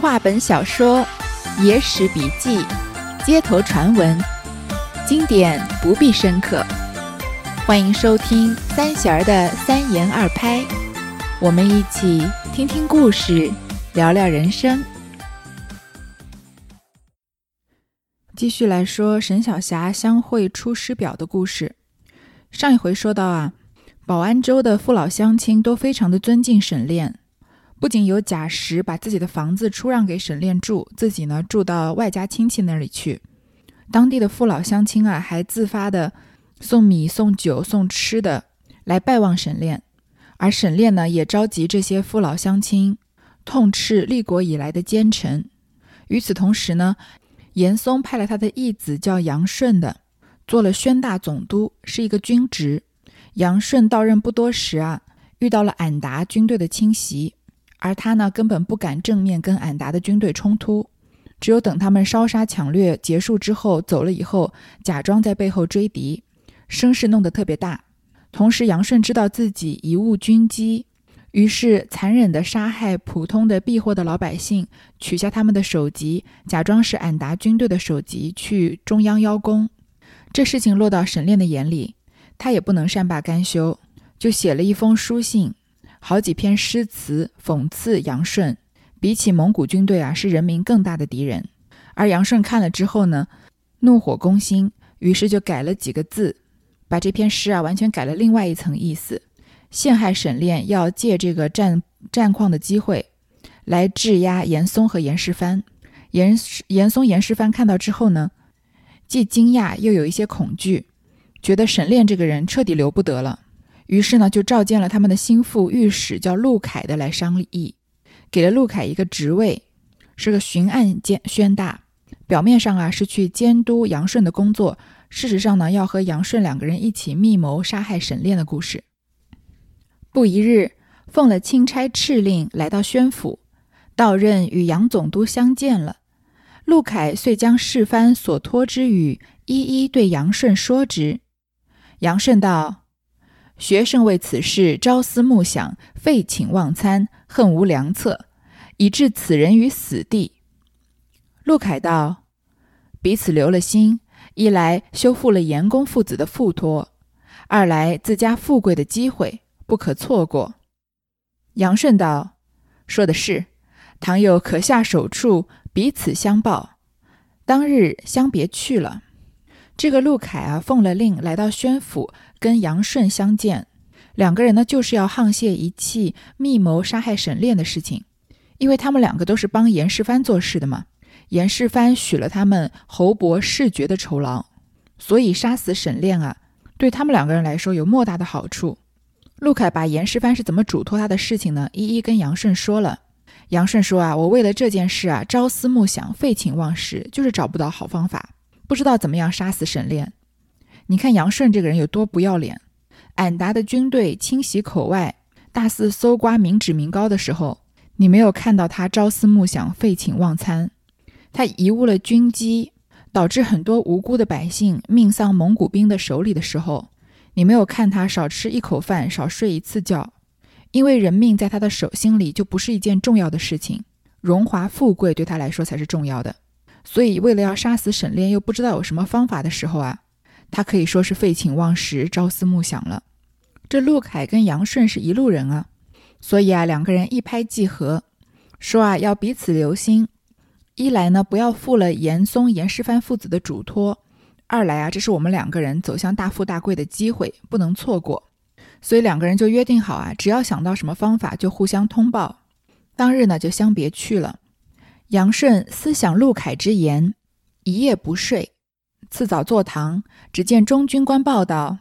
话本小说、野史笔记、街头传闻，经典不必深刻。欢迎收听三弦儿的三言二拍，我们一起听听故事，聊聊人生。继续来说沈小霞相会出师表的故事。上一回说到啊，保安州的父老乡亲都非常的尊敬沈炼。不仅有贾石把自己的房子出让给沈炼住，自己呢住到外家亲戚那里去。当地的父老乡亲啊，还自发的送米、送酒、送吃的来拜望沈炼。而沈炼呢，也召集这些父老乡亲，痛斥立国以来的奸臣。与此同时呢，严嵩派了他的义子叫杨顺的，做了宣大总督，是一个军职。杨顺到任不多时啊，遇到了俺答军队的侵袭。而他呢，根本不敢正面跟俺答的军队冲突，只有等他们烧杀抢掠结束之后走了以后，假装在背后追敌，声势弄得特别大。同时，杨顺知道自己贻误军机，于是残忍地杀害普通的避祸的老百姓，取下他们的首级，假装是俺答军队的首级去中央邀功。这事情落到沈炼的眼里，他也不能善罢甘休，就写了一封书信。好几篇诗词讽刺杨顺，比起蒙古军队啊，是人民更大的敌人。而杨顺看了之后呢，怒火攻心，于是就改了几个字，把这篇诗啊完全改了另外一层意思，陷害沈炼，要借这个战战况的机会来质押严嵩和严世蕃。严严嵩、严世蕃看到之后呢，既惊讶又有一些恐惧，觉得沈炼这个人彻底留不得了。于是呢，就召见了他们的心腹御史，叫陆凯的来商议，给了陆凯一个职位，是个巡按监宣大。表面上啊是去监督杨顺的工作，事实上呢要和杨顺两个人一起密谋杀害沈炼的故事。不一日，奉了钦差敕令，来到宣府，到任与杨总督相见了。陆凯遂将世蕃所托之语一一对杨顺说之。杨顺道。学生为此事朝思暮想，废寝忘餐，恨无良策，以致此人于死地。陆凯道：“彼此留了心，一来修复了严公父子的付托，二来自家富贵的机会不可错过。”杨顺道：“说的是，倘有可下手处，彼此相报。”当日相别去了。这个陆凯啊，奉了令来到宣府。跟杨顺相见，两个人呢就是要沆瀣一气，密谋杀害沈炼的事情。因为他们两个都是帮严世蕃做事的嘛，严世蕃许了他们侯伯世爵的酬劳，所以杀死沈炼啊，对他们两个人来说有莫大的好处。陆凯把严世蕃是怎么嘱托他的事情呢，一一跟杨顺说了。杨顺说啊，我为了这件事啊，朝思暮想，废寝忘食，就是找不到好方法，不知道怎么样杀死沈炼。你看杨顺这个人有多不要脸！俺答的军队侵袭口外，大肆搜刮民脂民膏的时候，你没有看到他朝思暮想、废寝忘餐；他贻误了军机，导致很多无辜的百姓命丧蒙古兵的手里的时候，你没有看他少吃一口饭、少睡一次觉。因为人命在他的手心里就不是一件重要的事情，荣华富贵对他来说才是重要的。所以，为了要杀死沈炼，又不知道有什么方法的时候啊。他可以说是废寝忘食、朝思暮想了。这陆凯跟杨顺是一路人啊，所以啊，两个人一拍即合，说啊要彼此留心。一来呢，不要负了严嵩、严世蕃父子的嘱托；二来啊，这是我们两个人走向大富大贵的机会，不能错过。所以两个人就约定好啊，只要想到什么方法，就互相通报。当日呢，就相别去了。杨顺思想陆凯之言，一夜不睡。次早坐堂，只见中军官报道：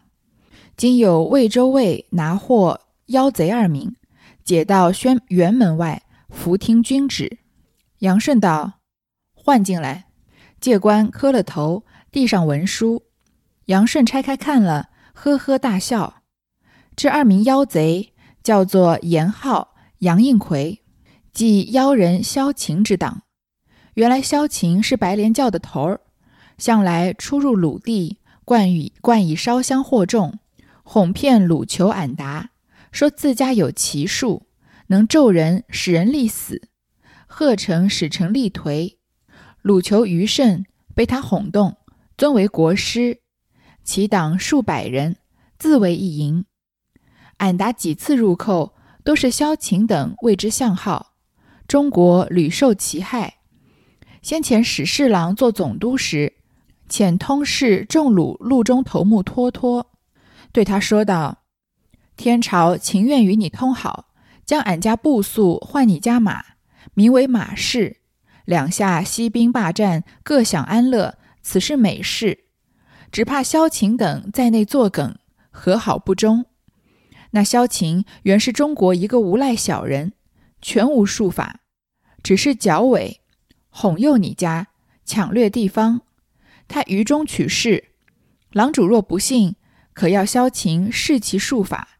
今有魏州尉拿获妖贼二名，解到宣辕门外，伏听军旨。杨顺道：“唤进来。”借官磕了头，递上文书。杨顺拆开看了，呵呵大笑。这二名妖贼叫做严浩、杨应奎，即妖人萧晴之党。原来萧晴是白莲教的头儿。向来出入鲁地，惯以惯以烧香惑众，哄骗鲁求俺答，说自家有奇术，能咒人使人立死，贺成使臣力颓，鲁求余甚，被他哄动，尊为国师，其党数百人，自为一营。俺答几次入寇，都是萧晴等为之相号，中国屡受其害。先前史侍郎做总督时，遣通事众鲁路中头目托托，对他说道：“天朝情愿与你通好，将俺家步宿换你家马，名为马氏。两下息兵罢战，各享安乐，此是美事。只怕萧秦等在内作梗，和好不忠。那萧秦原是中国一个无赖小人，全无术法，只是剿伪。”哄诱你家抢掠地方，他于中取势。狼主若不信，可要萧秦试其术法。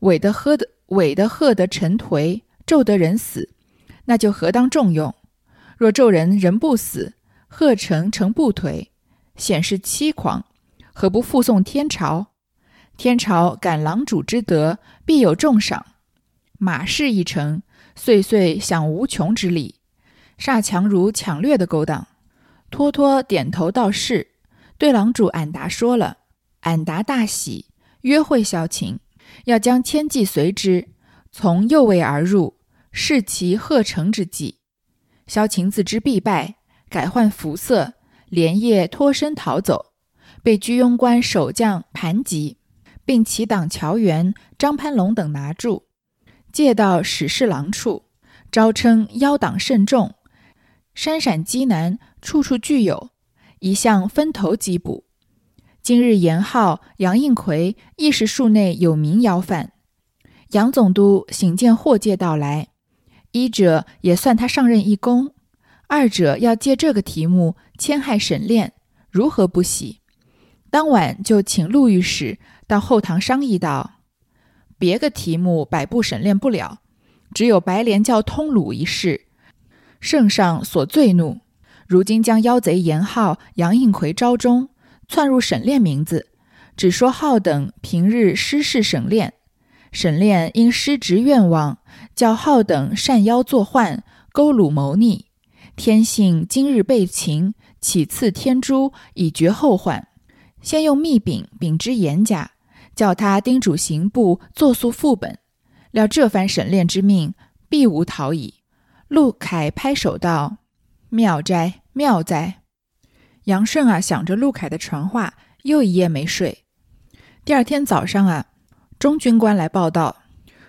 伪的喝的伪的喝得臣颓，咒得人死，那就何当重用？若咒人人不死，贺成成不颓，显示欺狂，何不复送天朝？天朝感狼主之德，必有重赏。马氏一城，岁岁享无穷之利。煞强如抢掠的勾当，托托点头道是，对郎主俺答说了，俺答大喜，约会萧晴，要将千骑随之，从右卫而入，视其贺成之计。萧晴自知必败，改换服色，连夜脱身逃走，被居庸关守将盘吉，并其党乔元、张潘龙等拿住，借到史侍郎处，招称妖党甚众。山陕畿南，处处具有，一向分头缉捕。今日严浩、杨应奎亦是数内有名要犯。杨总督醒见祸界到来，一者也算他上任一功，二者要借这个题目迁害沈炼，如何不喜？当晚就请陆御史到后堂商议道：“别个题目百步沈炼不了，只有白莲教通鲁一事。”圣上所罪怒，如今将妖贼严浩、杨应奎招中，窜入沈炼名字，只说浩等平日失事沈炼，沈炼因失职愿望，叫浩等善妖作患，勾虏谋逆。天性今日被擒，起赐天诛，以绝后患。先用密禀禀之严家，叫他叮嘱刑部作速副本，料这番沈炼之命，必无逃矣。陆凯拍手道：“妙哉，妙哉！”杨顺啊，想着陆凯的传话，又一夜没睡。第二天早上啊，中军官来报道，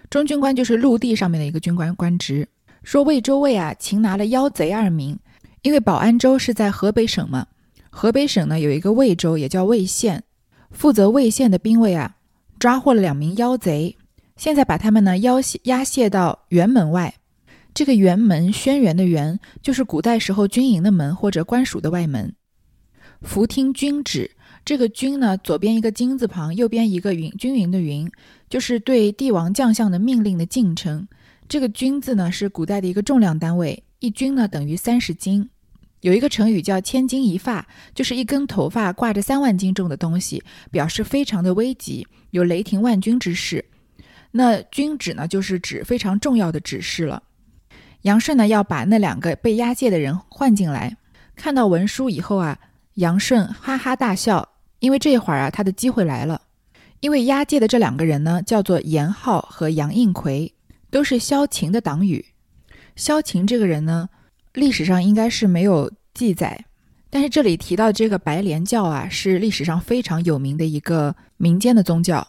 中军官就是陆地上面的一个军官官职，说魏州卫啊擒拿了妖贼二名。因为保安州是在河北省嘛，河北省呢有一个魏州，也叫魏县，负责魏县的兵卫啊，抓获了两名妖贼，现在把他们呢押押押解到辕门外。这个辕门，轩辕的辕，就是古代时候军营的门或者官署的外门。伏听军旨，这个军呢，左边一个金字旁，右边一个云，均匀的云，就是对帝王将相的命令的敬称。这个军字呢，是古代的一个重量单位，一军呢等于三十斤。有一个成语叫千钧一发，就是一根头发挂着三万斤重的东西，表示非常的危急，有雷霆万钧之势。那军旨呢，就是指非常重要的指示了。杨顺呢要把那两个被押解的人换进来。看到文书以后啊，杨顺哈哈大笑，因为这会儿啊他的机会来了。因为押解的这两个人呢叫做严浩和杨应奎，都是萧晴的党羽。萧晴这个人呢，历史上应该是没有记载，但是这里提到这个白莲教啊，是历史上非常有名的一个民间的宗教。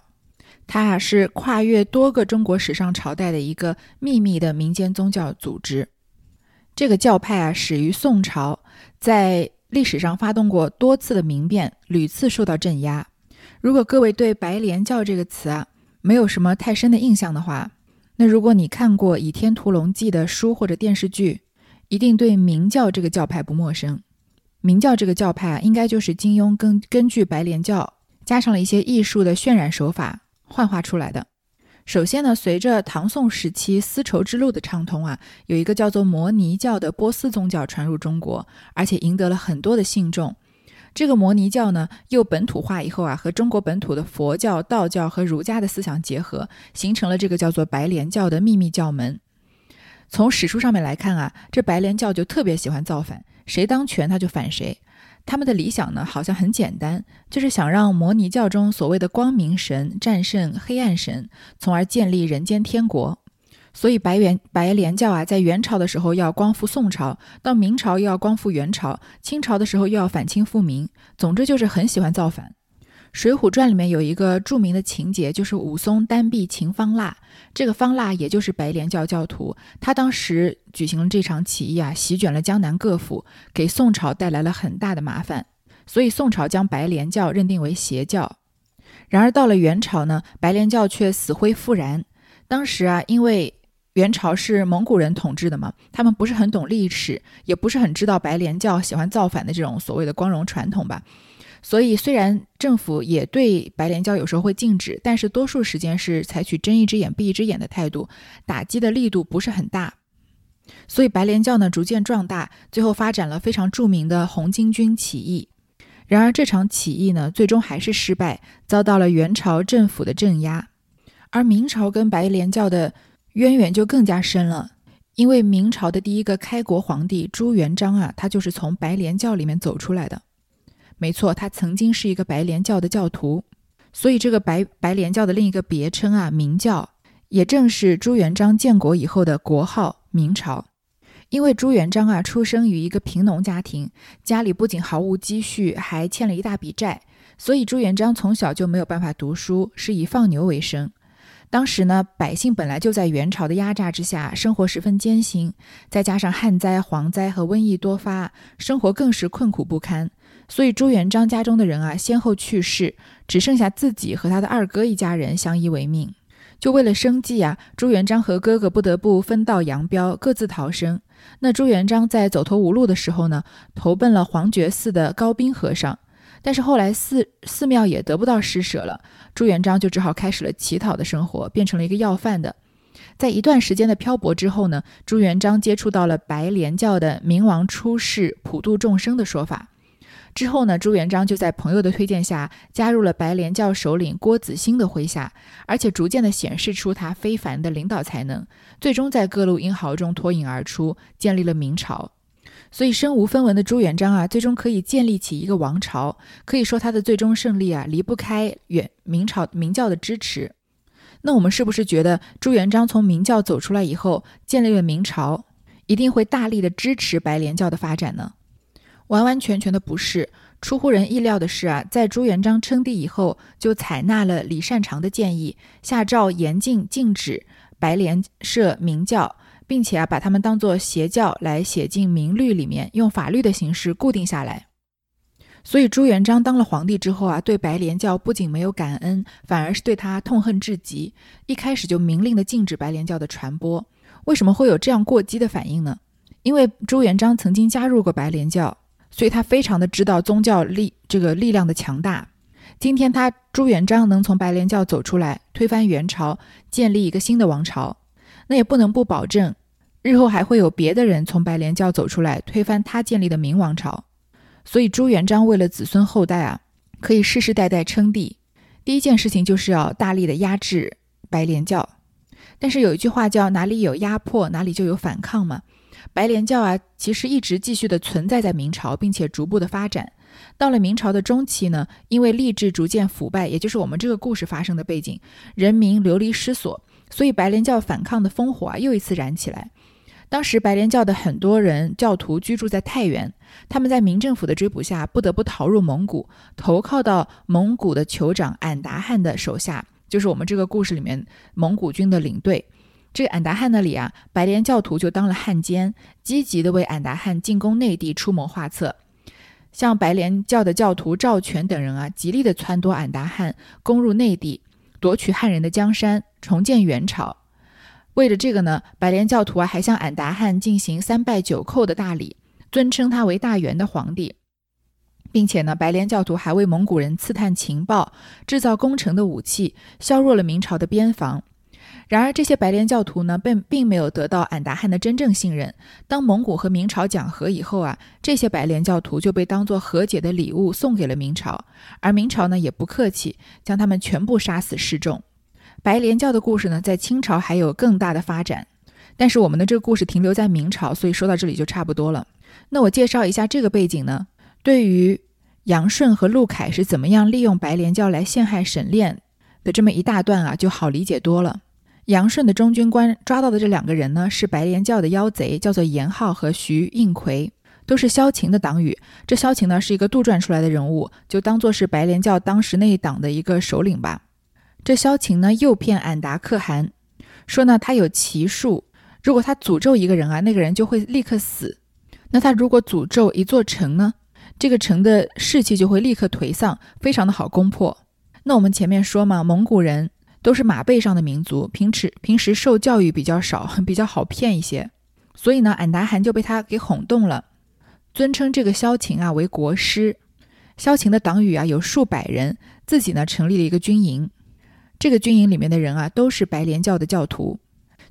它啊是跨越多个中国史上朝代的一个秘密的民间宗教组织。这个教派啊始于宋朝，在历史上发动过多次的民变，屡次受到镇压。如果各位对白莲教这个词啊没有什么太深的印象的话，那如果你看过《倚天屠龙记》的书或者电视剧，一定对明教这个教派不陌生。明教这个教派啊，应该就是金庸根根据白莲教加上了一些艺术的渲染手法。幻化出来的。首先呢，随着唐宋时期丝绸之路的畅通啊，有一个叫做摩尼教的波斯宗教传入中国，而且赢得了很多的信众。这个摩尼教呢，又本土化以后啊，和中国本土的佛教、道教和儒家的思想结合，形成了这个叫做白莲教的秘密教门。从史书上面来看啊，这白莲教就特别喜欢造反，谁当权他就反谁。他们的理想呢，好像很简单，就是想让摩尼教中所谓的光明神战胜黑暗神，从而建立人间天国。所以白元白莲教啊，在元朝的时候要光复宋朝，到明朝又要光复元朝，清朝的时候又要反清复明。总之就是很喜欢造反。《水浒传》里面有一个著名的情节，就是武松单臂擒方腊。这个方腊也就是白莲教教徒，他当时举行了这场起义啊，席卷了江南各府，给宋朝带来了很大的麻烦。所以宋朝将白莲教认定为邪教。然而到了元朝呢，白莲教却死灰复燃。当时啊，因为元朝是蒙古人统治的嘛，他们不是很懂历史，也不是很知道白莲教喜欢造反的这种所谓的光荣传统吧。所以，虽然政府也对白莲教有时候会禁止，但是多数时间是采取睁一只眼闭一只眼的态度，打击的力度不是很大。所以，白莲教呢逐渐壮大，最后发展了非常著名的红巾军起义。然而，这场起义呢最终还是失败，遭到了元朝政府的镇压。而明朝跟白莲教的渊源就更加深了，因为明朝的第一个开国皇帝朱元璋啊，他就是从白莲教里面走出来的。没错，他曾经是一个白莲教的教徒，所以这个白白莲教的另一个别称啊，明教，也正是朱元璋建国以后的国号——明朝。因为朱元璋啊，出生于一个贫农家庭，家里不仅毫无积蓄，还欠了一大笔债，所以朱元璋从小就没有办法读书，是以放牛为生。当时呢，百姓本来就在元朝的压榨之下，生活十分艰辛，再加上旱灾、蝗灾和瘟疫多发，生活更是困苦不堪。所以朱元璋家中的人啊，先后去世，只剩下自己和他的二哥一家人相依为命。就为了生计啊，朱元璋和哥哥不得不分道扬镳，各自逃生。那朱元璋在走投无路的时候呢，投奔了黄觉寺的高斌和尚。但是后来寺寺庙也得不到施舍了，朱元璋就只好开始了乞讨的生活，变成了一个要饭的。在一段时间的漂泊之后呢，朱元璋接触到了白莲教的“明王出世，普度众生”的说法。之后呢，朱元璋就在朋友的推荐下加入了白莲教首领郭子兴的麾下，而且逐渐的显示出他非凡的领导才能，最终在各路英豪中脱颖而出，建立了明朝。所以身无分文的朱元璋啊，最终可以建立起一个王朝，可以说他的最终胜利啊，离不开元明朝明教的支持。那我们是不是觉得朱元璋从明教走出来以后，建立了明朝，一定会大力的支持白莲教的发展呢？完完全全的不是，出乎人意料的是啊，在朱元璋称帝以后，就采纳了李善长的建议，下诏严禁禁止白莲社明教，并且啊，把他们当作邪教来写进明律里面，用法律的形式固定下来。所以朱元璋当了皇帝之后啊，对白莲教不仅没有感恩，反而是对他痛恨至极。一开始就明令的禁止白莲教的传播。为什么会有这样过激的反应呢？因为朱元璋曾经加入过白莲教。所以他非常的知道宗教力这个力量的强大。今天他朱元璋能从白莲教走出来，推翻元朝，建立一个新的王朝，那也不能不保证日后还会有别的人从白莲教走出来，推翻他建立的明王朝。所以朱元璋为了子孙后代啊，可以世世代代称帝，第一件事情就是要大力的压制白莲教。但是有一句话叫“哪里有压迫，哪里就有反抗”嘛。白莲教啊，其实一直继续的存在在明朝，并且逐步的发展。到了明朝的中期呢，因为吏治逐渐腐败，也就是我们这个故事发生的背景，人民流离失所，所以白莲教反抗的烽火啊又一次燃起来。当时白莲教的很多人教徒居住在太原，他们在明政府的追捕下，不得不逃入蒙古，投靠到蒙古的酋长俺答汗的手下，就是我们这个故事里面蒙古军的领队。这个俺答汗那里啊，白莲教徒就当了汉奸，积极的为俺答汗进攻内地出谋划策。像白莲教的教徒赵全等人啊，极力的撺掇俺答汗攻入内地，夺取汉人的江山，重建元朝。为了这个呢，白莲教徒啊，还向俺答汗进行三拜九叩的大礼，尊称他为大元的皇帝，并且呢，白莲教徒还为蒙古人刺探情报，制造攻城的武器，削弱了明朝的边防。然而，这些白莲教徒呢，并并没有得到俺答汗的真正信任。当蒙古和明朝讲和以后啊，这些白莲教徒就被当作和解的礼物送给了明朝，而明朝呢，也不客气，将他们全部杀死示众。白莲教的故事呢，在清朝还有更大的发展。但是我们的这个故事停留在明朝，所以说到这里就差不多了。那我介绍一下这个背景呢，对于杨顺和陆凯是怎么样利用白莲教来陷害沈炼的这么一大段啊，就好理解多了。杨顺的中军官抓到的这两个人呢，是白莲教的妖贼，叫做严浩和徐应奎，都是萧晴的党羽。这萧晴呢是一个杜撰出来的人物，就当做是白莲教当时那一党的一个首领吧。这萧晴呢诱骗俺答可汗，说呢他有奇术，如果他诅咒一个人啊，那个人就会立刻死。那他如果诅咒一座城呢，这个城的士气就会立刻颓丧，非常的好攻破。那我们前面说嘛，蒙古人。都是马背上的民族，平时平时受教育比较少，比较好骗一些，所以呢，俺答汗就被他给哄动了，尊称这个萧晴啊为国师。萧晴的党羽啊有数百人，自己呢成立了一个军营，这个军营里面的人啊都是白莲教的教徒。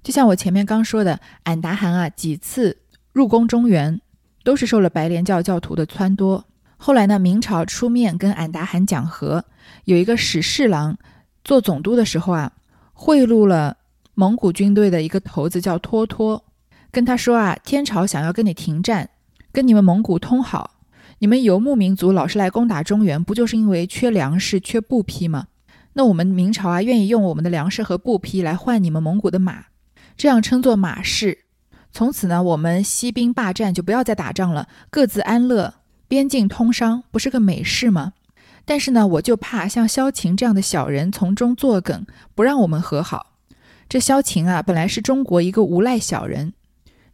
就像我前面刚说的，俺答汗啊几次入宫中原，都是受了白莲教教徒的撺掇。后来呢，明朝出面跟俺答汗讲和，有一个史侍郎。做总督的时候啊，贿赂了蒙古军队的一个头子，叫托托，跟他说啊，天朝想要跟你停战，跟你们蒙古通好，你们游牧民族老是来攻打中原，不就是因为缺粮食、缺布匹吗？那我们明朝啊，愿意用我们的粮食和布匹来换你们蒙古的马，这样称作马市。从此呢，我们息兵罢战，就不要再打仗了，各自安乐，边境通商，不是个美事吗？但是呢，我就怕像萧晴这样的小人从中作梗，不让我们和好。这萧晴啊，本来是中国一个无赖小人。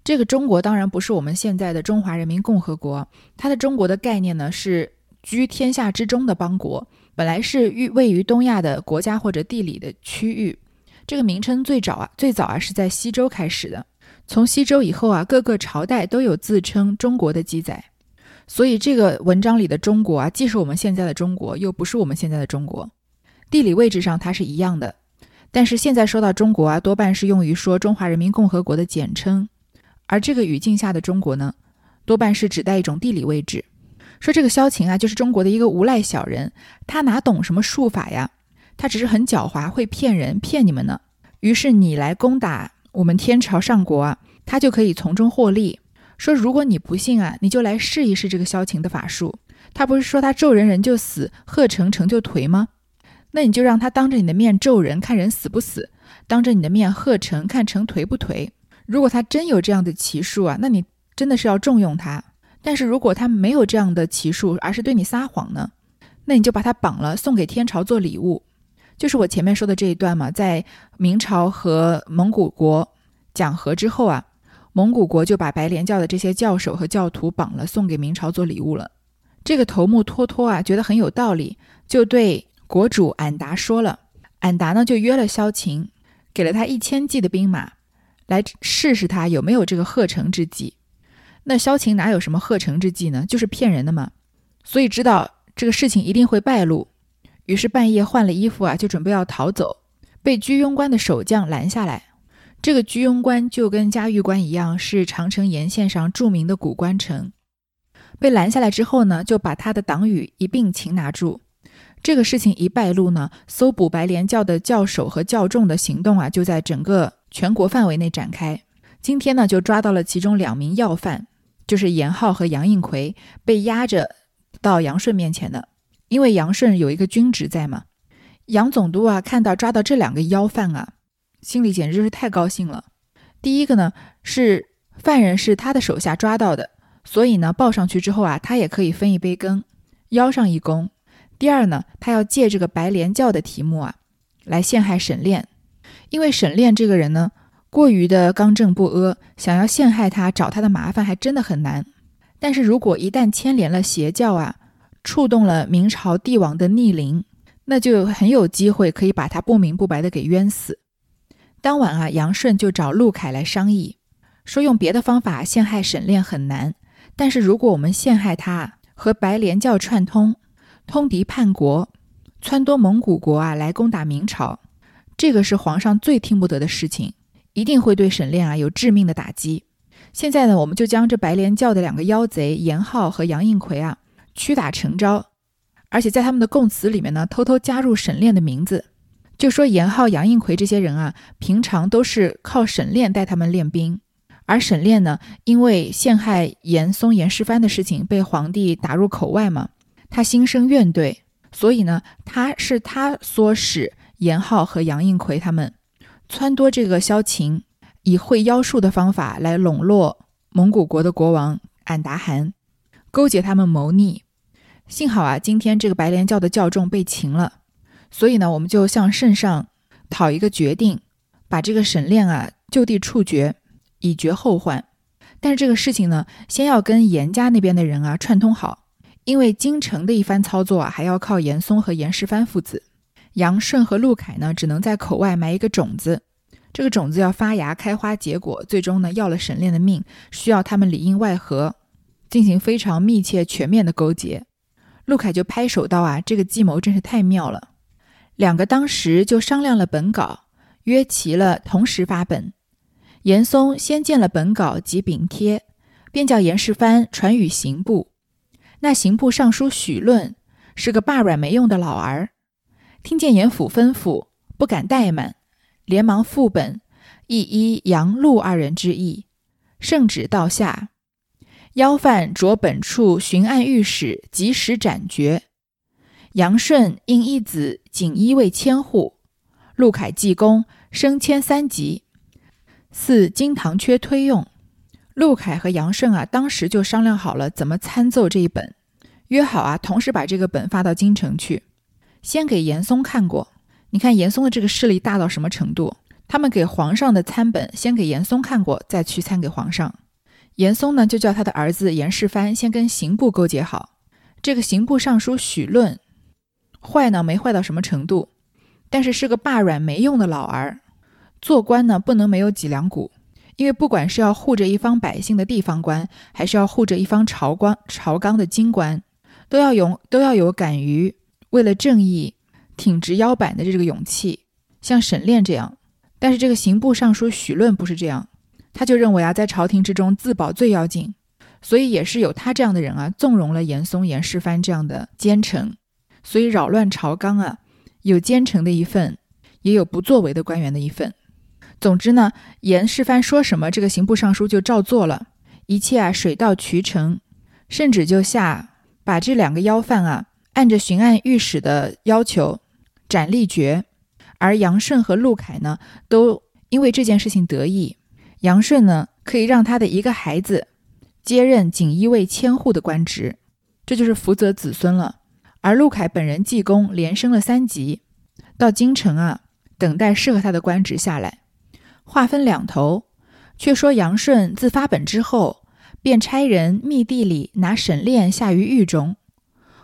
这个中国当然不是我们现在的中华人民共和国，它的中国的概念呢是居天下之中的邦国，本来是域位于东亚的国家或者地理的区域。这个名称最早啊，最早啊是在西周开始的。从西周以后啊，各个朝代都有自称中国的记载。所以这个文章里的中国啊，既是我们现在的中国，又不是我们现在的中国。地理位置上它是一样的，但是现在说到中国啊，多半是用于说中华人民共和国的简称。而这个语境下的中国呢，多半是指代一种地理位置。说这个萧晴啊，就是中国的一个无赖小人，他哪懂什么术法呀？他只是很狡猾，会骗人，骗你们呢。于是你来攻打我们天朝上国啊，他就可以从中获利。说，如果你不信啊，你就来试一试这个萧晴的法术。他不是说他咒人人就死，贺成成就颓吗？那你就让他当着你的面咒人，看人死不死；当着你的面贺成，看成颓不颓。如果他真有这样的奇术啊，那你真的是要重用他。但是如果他没有这样的奇术，而是对你撒谎呢，那你就把他绑了，送给天朝做礼物。就是我前面说的这一段嘛，在明朝和蒙古国讲和之后啊。蒙古国就把白莲教的这些教首和教徒绑了，送给明朝做礼物了。这个头目托托啊，觉得很有道理，就对国主俺答说了。俺答呢，就约了萧晴，给了他一千骑的兵马，来试试他有没有这个贺成之计。那萧晴哪有什么贺成之计呢？就是骗人的嘛。所以知道这个事情一定会败露，于是半夜换了衣服啊，就准备要逃走，被居庸关的守将拦下来。这个居庸关就跟嘉峪关一样，是长城沿线上著名的古关城。被拦下来之后呢，就把他的党羽一并擒拿住。这个事情一败露呢，搜捕白莲教的教首和教众的行动啊，就在整个全国范围内展开。今天呢，就抓到了其中两名要犯，就是严浩和杨应奎，被押着到杨顺面前的。因为杨顺有一个军职在嘛，杨总督啊，看到抓到这两个要犯啊。心里简直是太高兴了。第一个呢是犯人是他的手下抓到的，所以呢报上去之后啊，他也可以分一杯羹，邀上一功。第二呢，他要借这个白莲教的题目啊，来陷害沈炼，因为沈炼这个人呢过于的刚正不阿，想要陷害他找他的麻烦还真的很难。但是如果一旦牵连了邪教啊，触动了明朝帝王的逆鳞，那就很有机会可以把他不明不白的给冤死。当晚啊，杨顺就找陆凯来商议，说用别的方法陷害沈炼很难，但是如果我们陷害他和白莲教串通，通敌叛国，撺掇蒙古国啊来攻打明朝，这个是皇上最听不得的事情，一定会对沈炼啊有致命的打击。现在呢，我们就将这白莲教的两个妖贼严浩和杨应奎啊屈打成招，而且在他们的供词里面呢偷偷加入沈炼的名字。就说严浩、杨应奎这些人啊，平常都是靠沈炼带他们练兵，而沈炼呢，因为陷害严嵩、严世蕃的事情被皇帝打入口外嘛，他心生怨怼，所以呢，他是他唆使严浩和杨应奎他们撺掇这个萧晴，以会妖术的方法来笼络蒙古国的国王俺答汗，勾结他们谋逆。幸好啊，今天这个白莲教的教众被擒了，所以呢，我们就向圣上讨一个决定，把这个沈炼啊就地处决，以绝后患。但是这个事情呢，先要跟严家那边的人啊串通好，因为京城的一番操作啊，还要靠严嵩和严世蕃父子。杨顺和陆凯呢，只能在口外埋一个种子，这个种子要发芽、开花、结果，最终呢要了沈炼的命，需要他们里应外合，进行非常密切、全面的勾结。陆凯就拍手道：“啊，这个计谋真是太妙了。”两个当时就商量了本稿，约齐了同时发本。严嵩先见了本稿及禀贴，便叫严世蕃传与刑部。那刑部尚书许论是个罢软没用的老儿，听见严府吩咐，不敢怠慢，连忙副本，一依杨陆二人之意，圣旨到下。妖犯着本处巡按御史及时斩决。杨顺因一子锦衣卫千户，陆凯记功，升迁三级。四金堂缺推用。陆凯和杨顺啊，当时就商量好了怎么参奏这一本，约好啊，同时把这个本发到京城去，先给严嵩看过。你看严嵩的这个势力大到什么程度？他们给皇上的参本，先给严嵩看过，再去参给皇上。严嵩呢，就叫他的儿子严世蕃先跟刑部勾结好。这个刑部尚书许论，坏呢没坏到什么程度，但是是个罢软没用的老儿。做官呢不能没有脊梁骨，因为不管是要护着一方百姓的地方官，还是要护着一方朝官朝纲的京官，都要有都要有敢于为了正义挺直腰板的这个勇气。像沈炼这样，但是这个刑部尚书许论不是这样。他就认为啊，在朝廷之中自保最要紧，所以也是有他这样的人啊，纵容了严嵩、严世蕃这样的奸臣，所以扰乱朝纲啊，有奸臣的一份，也有不作为的官员的一份。总之呢，严世蕃说什么，这个刑部尚书就照做了，一切啊水到渠成，圣旨就下，把这两个要犯啊，按着巡按御史的要求斩立决。而杨顺和陆凯呢，都因为这件事情得意。杨顺呢，可以让他的一个孩子接任锦衣卫千户的官职，这就是福泽子孙了。而陆凯本人记功，连升了三级，到京城啊，等待适合他的官职下来。话分两头，却说杨顺自发本之后，便差人密地里拿沈炼下于狱中，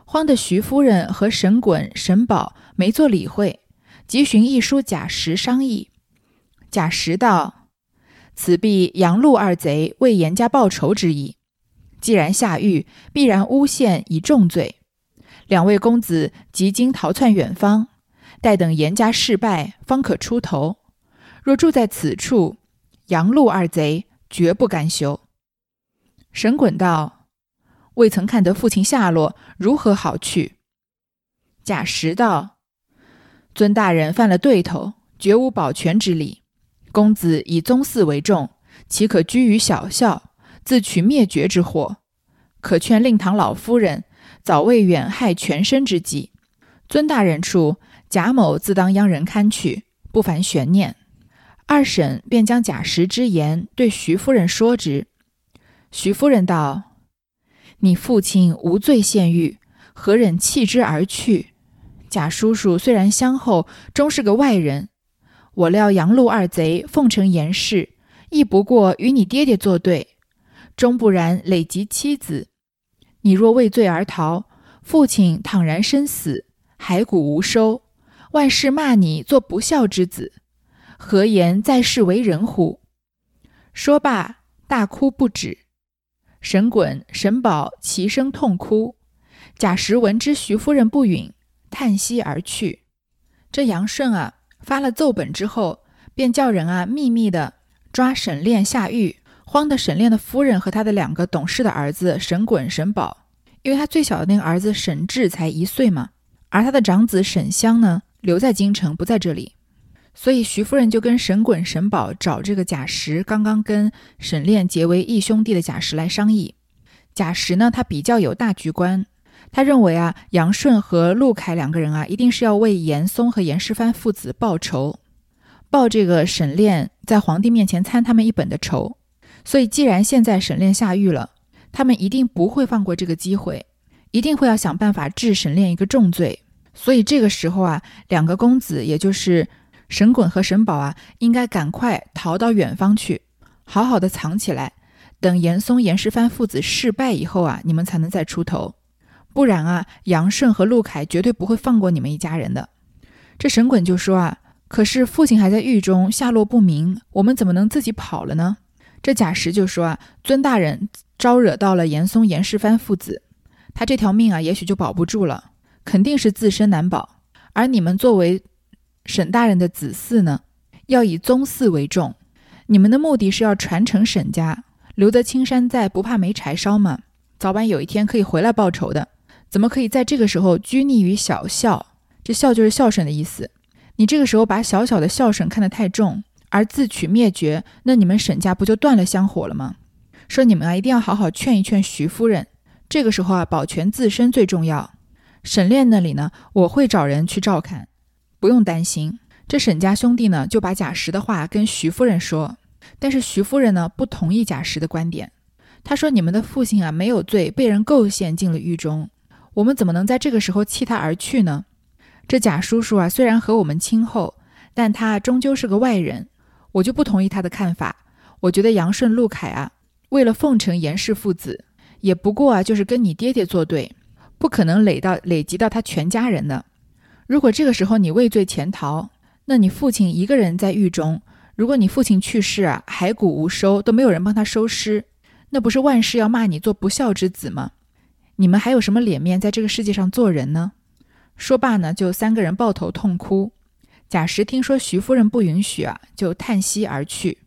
慌的徐夫人和沈衮、沈宝没做理会，急寻一书贾石商议。贾石道。此必杨陆二贼为严家报仇之意。既然下狱，必然诬陷以重罪。两位公子即今逃窜远方，待等严家事败，方可出头。若住在此处，杨陆二贼绝不甘休。沈滚道：“未曾看得父亲下落，如何好去？”贾石道：“尊大人犯了对头，绝无保全之理。”公子以宗嗣为重，岂可居于小校，自取灭绝之祸？可劝令堂老夫人早为远害全身之计。尊大人处，贾某自当央人看去，不凡悬念。二婶便将贾石之言对徐夫人说之。徐夫人道：“你父亲无罪陷狱，何忍弃之而去？贾叔叔虽然相厚，终是个外人。”我料杨陆二贼奉承严氏，亦不过与你爹爹作对，终不然累及妻子。你若畏罪而逃，父亲倘然身死，骸骨无收，万事骂你做不孝之子，何言在世为人乎？说罢，大哭不止。沈衮、沈宝齐声痛哭。贾石闻之，徐夫人不允，叹息而去。这杨顺啊。发了奏本之后，便叫人啊秘密的抓沈炼下狱。慌的沈炼的夫人和他的两个懂事的儿子沈滚、沈宝，因为他最小的那个儿子沈志才一岁嘛，而他的长子沈香呢留在京城，不在这里。所以徐夫人就跟沈滚、沈宝找这个贾石，刚刚跟沈炼结为义兄弟的贾石来商议。贾石呢，他比较有大局观，他认为啊，杨顺和陆凯两个人啊，一定是要为严嵩和严世蕃父子报仇，报这个沈炼在皇帝面前参他们一本的仇。所以，既然现在沈炼下狱了，他们一定不会放过这个机会，一定会要想办法治沈炼一个重罪。所以这个时候啊，两个公子，也就是沈衮和沈宝啊，应该赶快逃到远方去，好好的藏起来，等严嵩、严世蕃父子事败以后啊，你们才能再出头。不然啊，杨顺和陆凯绝对不会放过你们一家人的。这沈衮就说啊，可是父亲还在狱中，下落不明，我们怎么能自己跑了呢？这贾石就说啊，尊大人招惹到了严嵩、严世蕃父子，他这条命啊，也许就保不住了，肯定是自身难保。而你们作为沈大人的子嗣呢，要以宗嗣为重。你们的目的是要传承沈家，留得青山在，不怕没柴烧嘛。早晚有一天可以回来报仇的，怎么可以在这个时候拘泥于小孝？这孝就是孝顺的意思。你这个时候把小小的孝顺看得太重，而自取灭绝，那你们沈家不就断了香火了吗？说你们啊，一定要好好劝一劝徐夫人。这个时候啊，保全自身最重要。沈炼那里呢，我会找人去照看。不用担心，这沈家兄弟呢就把贾石的话跟徐夫人说，但是徐夫人呢不同意贾石的观点。他说：“你们的父亲啊没有罪，被人构陷进了狱中，我们怎么能在这个时候弃他而去呢？这贾叔叔啊虽然和我们亲厚，但他终究是个外人，我就不同意他的看法。我觉得杨顺、陆凯啊，为了奉承严氏父子，也不过啊就是跟你爹爹作对，不可能累到累及到他全家人的。”如果这个时候你畏罪潜逃，那你父亲一个人在狱中，如果你父亲去世啊，骸骨无收，都没有人帮他收尸，那不是万事要骂你做不孝之子吗？你们还有什么脸面在这个世界上做人呢？说罢呢，就三个人抱头痛哭。贾石听说徐夫人不允许啊，就叹息而去。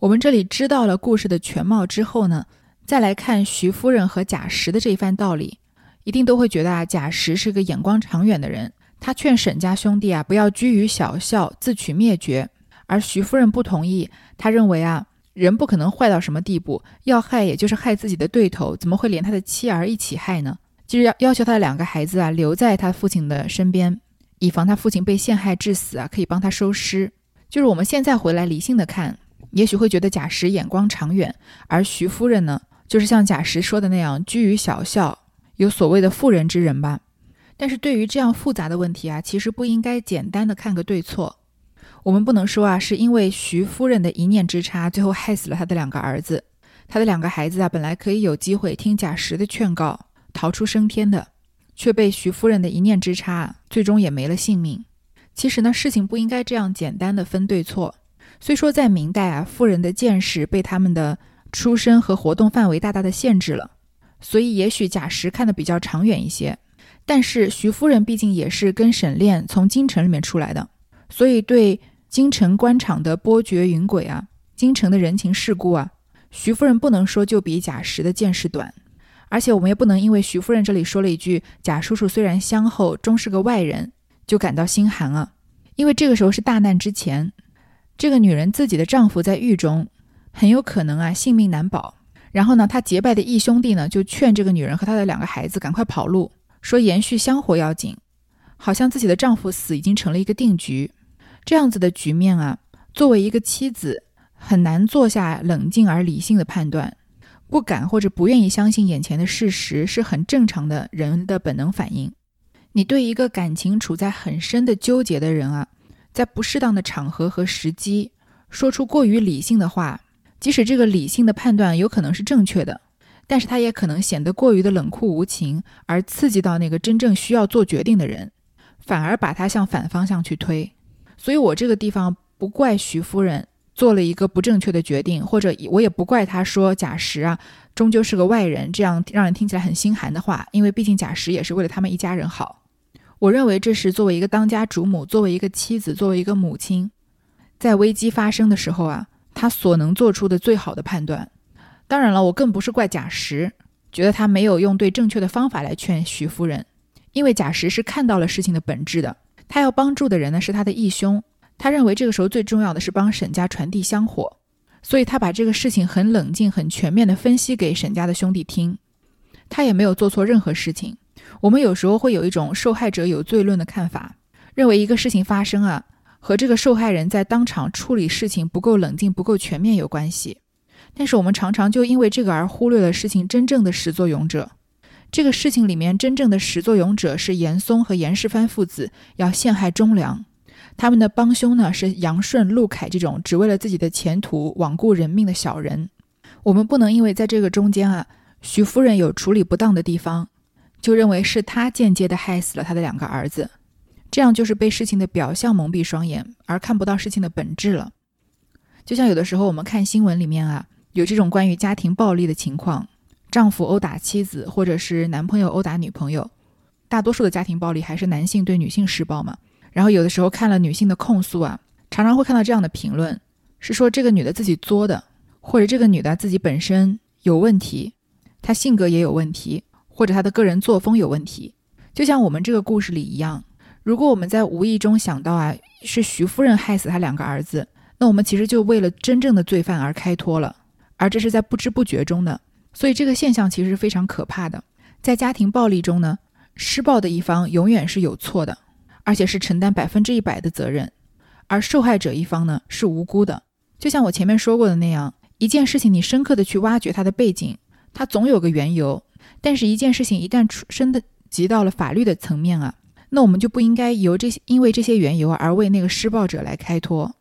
我们这里知道了故事的全貌之后呢，再来看徐夫人和贾石的这一番道理，一定都会觉得啊，贾石是个眼光长远的人。他劝沈家兄弟啊，不要拘于小孝，自取灭绝。而徐夫人不同意，他认为啊，人不可能坏到什么地步，要害也就是害自己的对头，怎么会连他的妻儿一起害呢？就是要要求他的两个孩子啊，留在他父亲的身边，以防他父亲被陷害致死啊，可以帮他收尸。就是我们现在回来理性的看，也许会觉得贾石眼光长远，而徐夫人呢，就是像贾石说的那样，居于小孝，有所谓的妇人之仁吧。但是对于这样复杂的问题啊，其实不应该简单的看个对错。我们不能说啊，是因为徐夫人的一念之差，最后害死了他的两个儿子。他的两个孩子啊，本来可以有机会听贾石的劝告，逃出升天的，却被徐夫人的一念之差，最终也没了性命。其实呢，事情不应该这样简单的分对错。虽说在明代啊，富人的见识被他们的出身和活动范围大大的限制了，所以也许贾石看的比较长远一些。但是徐夫人毕竟也是跟沈炼从京城里面出来的，所以对京城官场的波谲云诡啊，京城的人情世故啊，徐夫人不能说就比贾石的见识短。而且我们也不能因为徐夫人这里说了一句“贾叔叔虽然相厚，终是个外人”，就感到心寒啊。因为这个时候是大难之前，这个女人自己的丈夫在狱中，很有可能啊性命难保。然后呢，她结拜的义兄弟呢，就劝这个女人和她的两个孩子赶快跑路。说延续香火要紧，好像自己的丈夫死已经成了一个定局，这样子的局面啊，作为一个妻子，很难做下冷静而理性的判断，不敢或者不愿意相信眼前的事实，是很正常的人的本能反应。你对一个感情处在很深的纠结的人啊，在不适当的场合和时机说出过于理性的话，即使这个理性的判断有可能是正确的。但是他也可能显得过于的冷酷无情，而刺激到那个真正需要做决定的人，反而把他向反方向去推。所以我这个地方不怪徐夫人做了一个不正确的决定，或者我也不怪他说贾石啊终究是个外人，这样让人听起来很心寒的话。因为毕竟贾石也是为了他们一家人好。我认为这是作为一个当家主母，作为一个妻子，作为一个母亲，在危机发生的时候啊，他所能做出的最好的判断。当然了，我更不是怪贾石，觉得他没有用对正确的方法来劝徐夫人，因为贾石是看到了事情的本质的，他要帮助的人呢是他的义兄，他认为这个时候最重要的是帮沈家传递香火，所以他把这个事情很冷静、很全面的分析给沈家的兄弟听。他也没有做错任何事情。我们有时候会有一种受害者有罪论的看法，认为一个事情发生啊，和这个受害人在当场处理事情不够冷静、不够全面有关系。但是我们常常就因为这个而忽略了事情真正的始作俑者。这个事情里面真正的始作俑者是严嵩和严世蕃父子要陷害忠良，他们的帮凶呢是杨顺、陆凯这种只为了自己的前途罔顾人命的小人。我们不能因为在这个中间啊，徐夫人有处理不当的地方，就认为是他间接的害死了他的两个儿子，这样就是被事情的表象蒙蔽双眼，而看不到事情的本质了。就像有的时候我们看新闻里面啊，有这种关于家庭暴力的情况。丈夫殴打妻子，或者是男朋友殴打女朋友，大多数的家庭暴力还是男性对女性施暴嘛。然后有的时候看了女性的控诉啊，常常会看到这样的评论，是说这个女的自己作的，或者这个女的自己本身有问题，她性格也有问题，或者她的个人作风有问题。就像我们这个故事里一样，如果我们在无意中想到啊，是徐夫人害死她两个儿子，那我们其实就为了真正的罪犯而开脱了，而这是在不知不觉中的。所以这个现象其实是非常可怕的。在家庭暴力中呢，施暴的一方永远是有错的，而且是承担百分之一百的责任，而受害者一方呢是无辜的。就像我前面说过的那样，一件事情你深刻的去挖掘它的背景，它总有个缘由。但是，一件事情一旦出升的及到了法律的层面啊，那我们就不应该由这些因为这些缘由而为那个施暴者来开脱。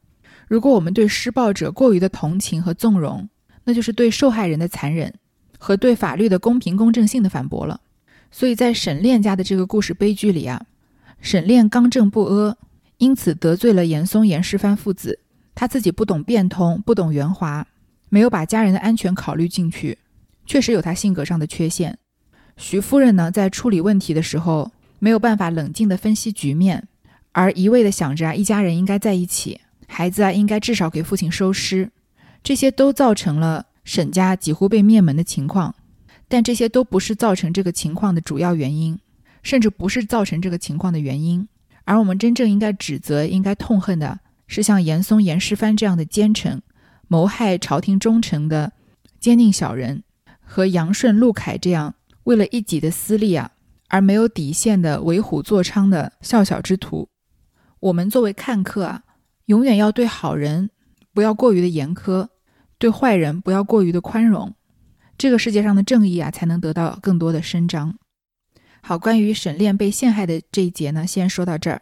如果我们对施暴者过于的同情和纵容，那就是对受害人的残忍。和对法律的公平公正性的反驳了，所以在沈炼家的这个故事悲剧里啊，沈炼刚正不阿，因此得罪了严嵩、严世蕃父子。他自己不懂变通，不懂圆滑，没有把家人的安全考虑进去，确实有他性格上的缺陷。徐夫人呢，在处理问题的时候没有办法冷静地分析局面，而一味地想着啊，一家人应该在一起，孩子啊应该至少给父亲收尸，这些都造成了。沈家几乎被灭门的情况，但这些都不是造成这个情况的主要原因，甚至不是造成这个情况的原因。而我们真正应该指责、应该痛恨的，是像严嵩、严世蕃这样的奸臣，谋害朝廷忠臣的奸佞小人，和杨顺、陆凯这样为了一己的私利啊而没有底线的为虎作伥的笑小之徒。我们作为看客啊，永远要对好人不要过于的严苛。对坏人不要过于的宽容，这个世界上的正义啊，才能得到更多的伸张。好，关于沈炼被陷害的这一节呢，先说到这儿。